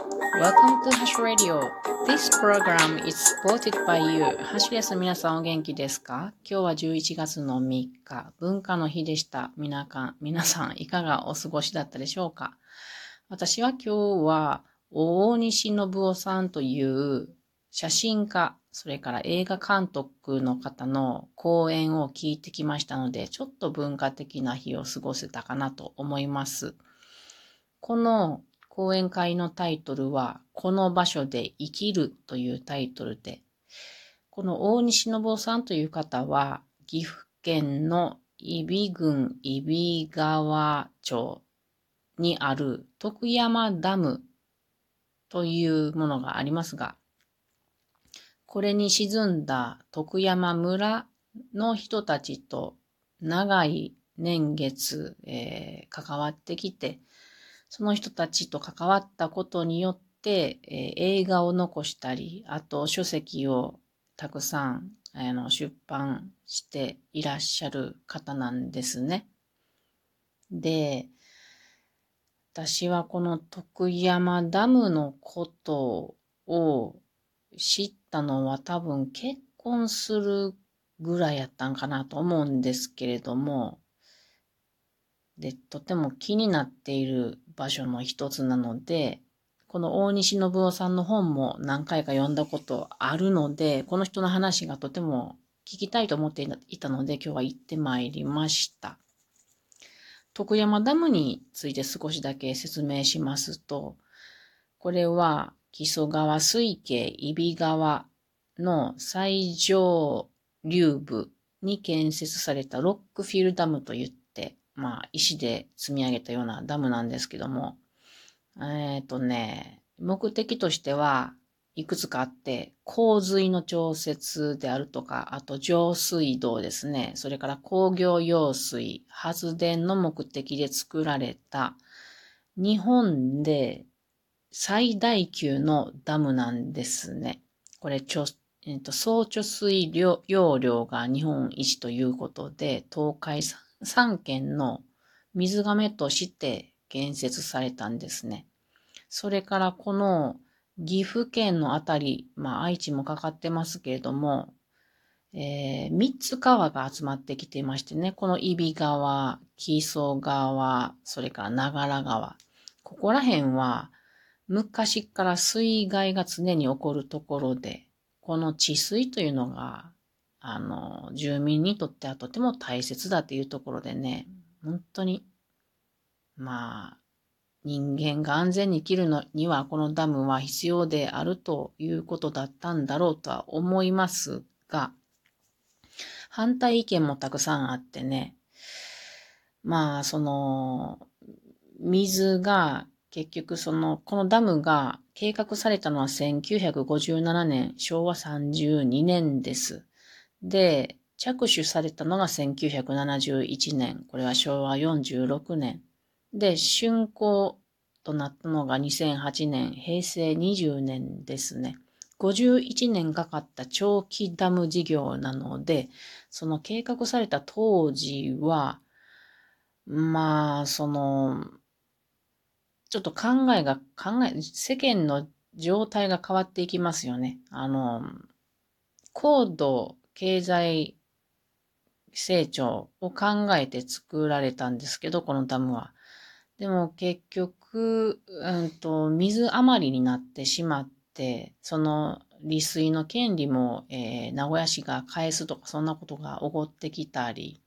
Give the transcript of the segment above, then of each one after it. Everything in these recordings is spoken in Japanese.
Welcome to Hash Radio. This program is supported by you. ハッシュレス皆さんお元気ですか？今日は11月の3日、文化の日でした。皆か皆さんいかがお過ごしだったでしょうか？私は今日は大西信夫さんという写真家、それから映画監督の方の講演を聞いてきましたので、ちょっと文化的な日を過ごせたかなと思います。この講演会のタイトルは、この場所で生きるというタイトルで、この大西信夫さんという方は、岐阜県の揖斐郡揖斐川町にある徳山ダムというものがありますが、これに沈んだ徳山村の人たちと長い年月、えー、関わってきて、その人たちと関わったことによって、えー、映画を残したり、あと書籍をたくさんあの出版していらっしゃる方なんですね。で、私はこの徳山ダムのことを知ったのは多分結婚するぐらいやったんかなと思うんですけれども、で、とても気になっている場所の一つなので、この大西信夫さんの本も何回か読んだことあるので、この人の話がとても聞きたいと思っていたので、今日は行ってまいりました。徳山ダムについて少しだけ説明しますと、これは木曽川水系揖斐川の最上流部に建設されたロックフィルダムといっ、まあ石で積み上げたようなダムなんですけども、えっ、ー、とね、目的としてはいくつかあって、洪水の調節であるとか、あと上水道ですね。それから工業用水、発電の目的で作られた日本で最大級のダムなんですね。これ、えーと、総貯水量容量が日本一ということで、東海3県の水がめとして建設されたんですね。それからこの岐阜県のあたり、まあ愛知もかかってますけれども、えー、3つ川が集まってきていましてね、この揖斐川、木曽川、それから長良川。ここら辺は昔から水害が常に起こるところで、この治水というのが、あの、住民にとってはとても大切だというところでね、本当に、まあ、人間が安全に生きるのにはこのダムは必要であるということだったんだろうとは思いますが、反対意見もたくさんあってね、まあ、その、水が結局その、このダムが計画されたのは1957年、昭和32年です。で、着手されたのが1971年、これは昭和46年。で、竣工となったのが2008年、平成20年ですね。51年かかった長期ダム事業なので、その計画された当時は、まあ、その、ちょっと考えが、考え、世間の状態が変わっていきますよね。あの、高度経済成長を考えて作られたんですけど、このダムは。でも結局、うんと、水余りになってしまって、その利水の権利も、えー、名古屋市が返すとかそんなことが起こってきたり、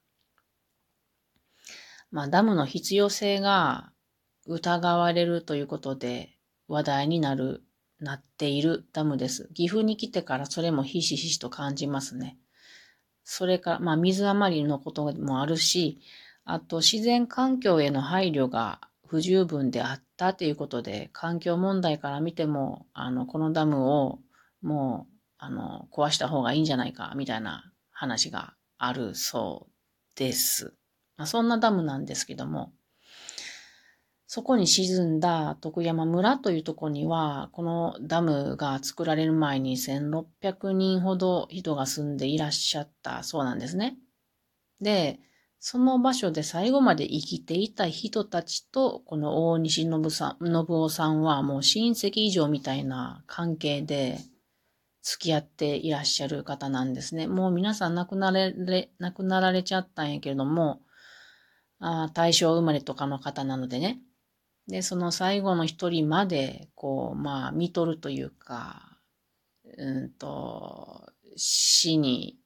まあダムの必要性が疑われるということで話題になる、なっているダムです。岐阜に来てからそれもひしひしと感じますね。それから、まあ水余りのこともあるし、あと自然環境への配慮が不十分であったということで、環境問題から見ても、あの、このダムをもう、あの、壊した方がいいんじゃないか、みたいな話があるそうです。まあ、そんなダムなんですけども、そこに沈んだ徳山村というとこには、このダムが作られる前に1600人ほど人が住んでいらっしゃったそうなんですね。で、その場所で最後まで生きていた人たちと、この大西信さん、信夫さんはもう親戚以上みたいな関係で付き合っていらっしゃる方なんですね。もう皆さん亡くなられ、亡くなられちゃったんやけれども、あ大正生まれとかの方なのでね。で、その最後の一人まで、こう、まあ、見とるというか、うんと、死に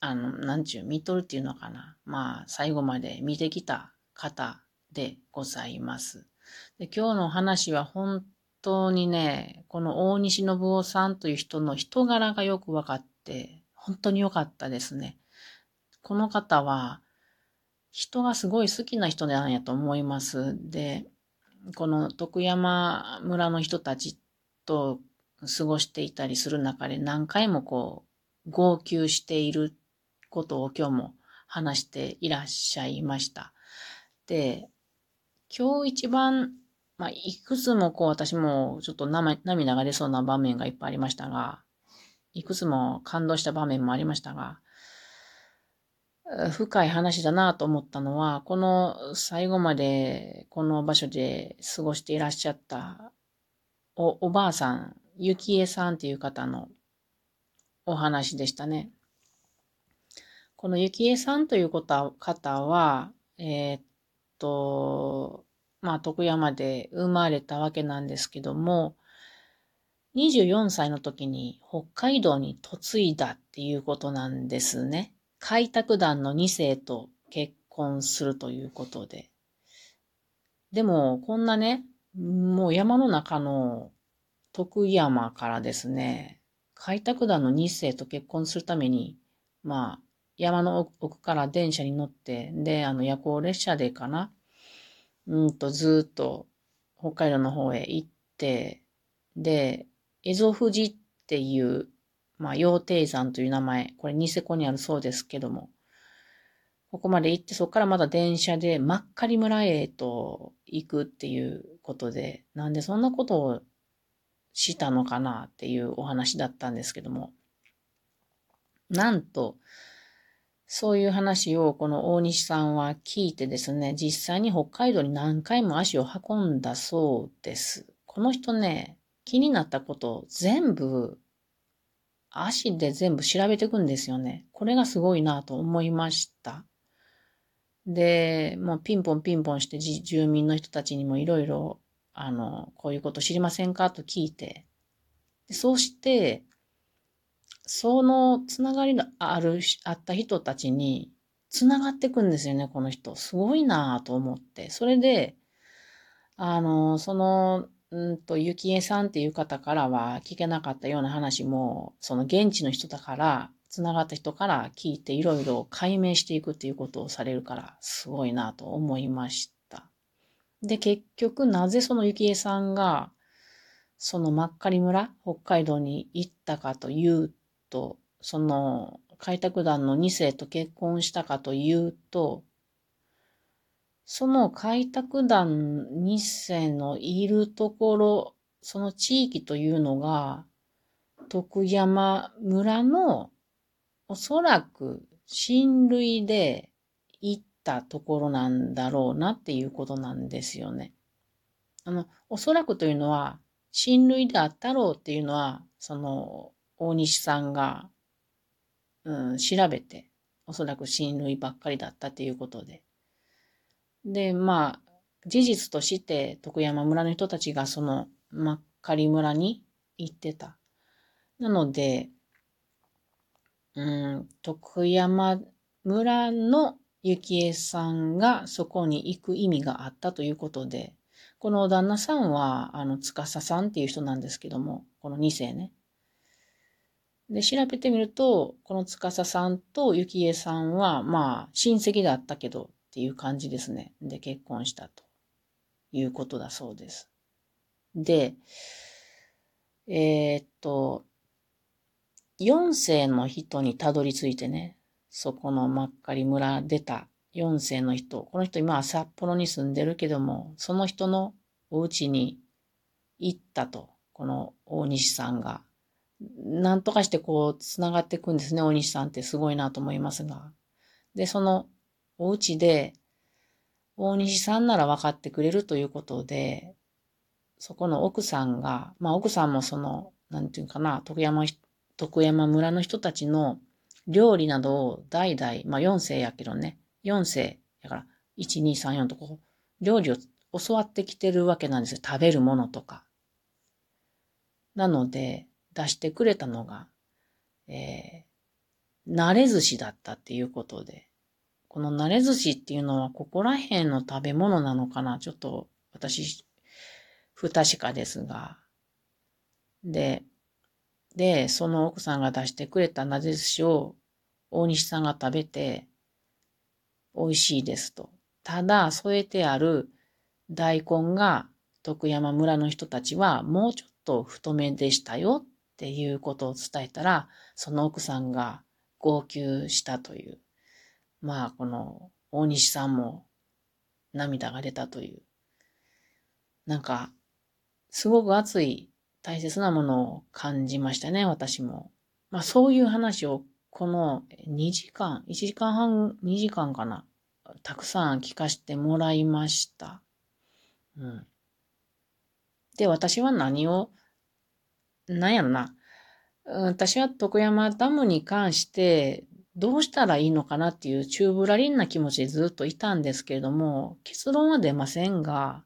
あの、なんちゅう、見とるっていうのかな。まあ、最後まで見てきた方でございます。で今日の話は本当にね、この大西信夫さんという人の人柄がよく分かって、本当に良かったですね。この方は、人がすごい好きな人なんやと思います。で、この徳山村の人たちと過ごしていたりする中で何回もこう、号泣していることを今日も話していらっしゃいました。で、今日一番、まあ、いくつもこう私もちょっと涙が出そうな場面がいっぱいありましたが、いくつも感動した場面もありましたが、深い話だなと思ったのは、この最後までこの場所で過ごしていらっしゃったおおばあさん、ゆきえさんっていう方のお話でしたね。このゆきえさんという方は、えー、っと、まあ、徳山で生まれたわけなんですけども、24歳の時に北海道に嫁いだっていうことなんですね。開拓団の2世と結婚するということで。でも、こんなね、もう山の中の徳山からですね、開拓団の日世と結婚するために、まあ、山の奥から電車に乗って、で、あの夜行列車でかな、うんとずっと北海道の方へ行って、で、蝦夷富士っていう、まあ、羊蹄山という名前、これニセコにあるそうですけども、ここまで行って、そこからまた電車で真っ赤り村へと行くっていうことで、なんでそんなことをしたのかなっていうお話だったんですけども、なんと、そういう話をこの大西さんは聞いてですね、実際に北海道に何回も足を運んだそうです。この人ね、気になったこと全部、足で全部調べていくんですよね。これがすごいなと思いました。で、もうピンポンピンポンして住民の人たちにもいろいろあの、こういうこと知りませんか？と聞いて、そうして、そのつながりのある、あった人たちに、つながっていくんですよね、この人。すごいなと思って。それで、あの、その、うんと、ゆきえさんっていう方からは聞けなかったような話も、その現地の人だから、つながった人から聞いていろいろ解明していくっていうことをされるから、すごいなと思いました。で、結局、なぜその幸恵さんが、その真っ赤り村、北海道に行ったかというと、その開拓団の2世と結婚したかというと、その開拓団2世のいるところ、その地域というのが、徳山村のおそらく親類で行ったところなんだろうなっていうことなんですよね。あの、おそらくというのは、親類であったろうっていうのは、その、大西さんが、うん、調べて、おそらく親類ばっかりだったっていうことで。で、まあ、事実として徳山村の人たちがその真っ赤り村に行ってた。なので、うん、徳山村の幸恵さんがそこに行く意味があったということで、この旦那さんは、あの、司さんっていう人なんですけども、この2世ね。で、調べてみると、この司さんと幸恵さんは、まあ、親戚だったけどっていう感じですね。で、結婚したということだそうです。で、えー、っと、4世の人にたどり着いてね、そこの真っ赤り村出た4世の人、この人今は札幌に住んでるけども、その人のお家に行ったと、この大西さんが。なんとかしてこう、つながっていくんですね、大西さんってすごいなと思いますが。で、そのお家で、大西さんなら分かってくれるということで、そこの奥さんが、まあ奥さんもその、なんていうかな、徳山、徳山村の人たちの料理などを代々、まあ4世やけどね、4世やから、1、2、3、4とこう、料理を教わってきてるわけなんですよ。食べるものとか。なので、出してくれたのが、えー、慣れ寿司だったっていうことで、この慣れ寿司っていうのはここら辺の食べ物なのかな？ちょっと私、不確かですが。で、で、その奥さんが出してくれたなで寿司を大西さんが食べて、美味しいですと。ただ、添えてある大根が徳山村の人たちはもうちょっと太めでしたよっていうことを伝えたら、その奥さんが号泣したという。まあ、この大西さんも涙が出たという。なんか、すごく熱い大切なものを感じましたね、私も。まあそういう話をこの2時間、1時間半、2時間かな、たくさん聞かせてもらいました。うん。で、私は何を、なんやろな。私は徳山ダムに関してどうしたらいいのかなっていうチューブラリンな気持ちでずっといたんですけれども、結論は出ませんが、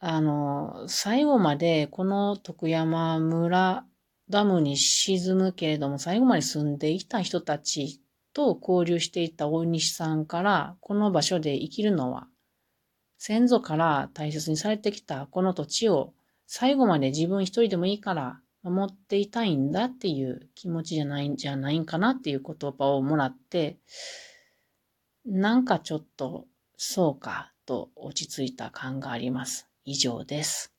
あの、最後までこの徳山村ダムに沈むけれども、最後まで住んでいた人たちと交流していた大西さんから、この場所で生きるのは、先祖から大切にされてきたこの土地を最後まで自分一人でもいいから守っていたいんだっていう気持ちじゃないんじゃないんかなっていう言葉をもらって、なんかちょっと、そうか、と落ち着いた感があります。以上です。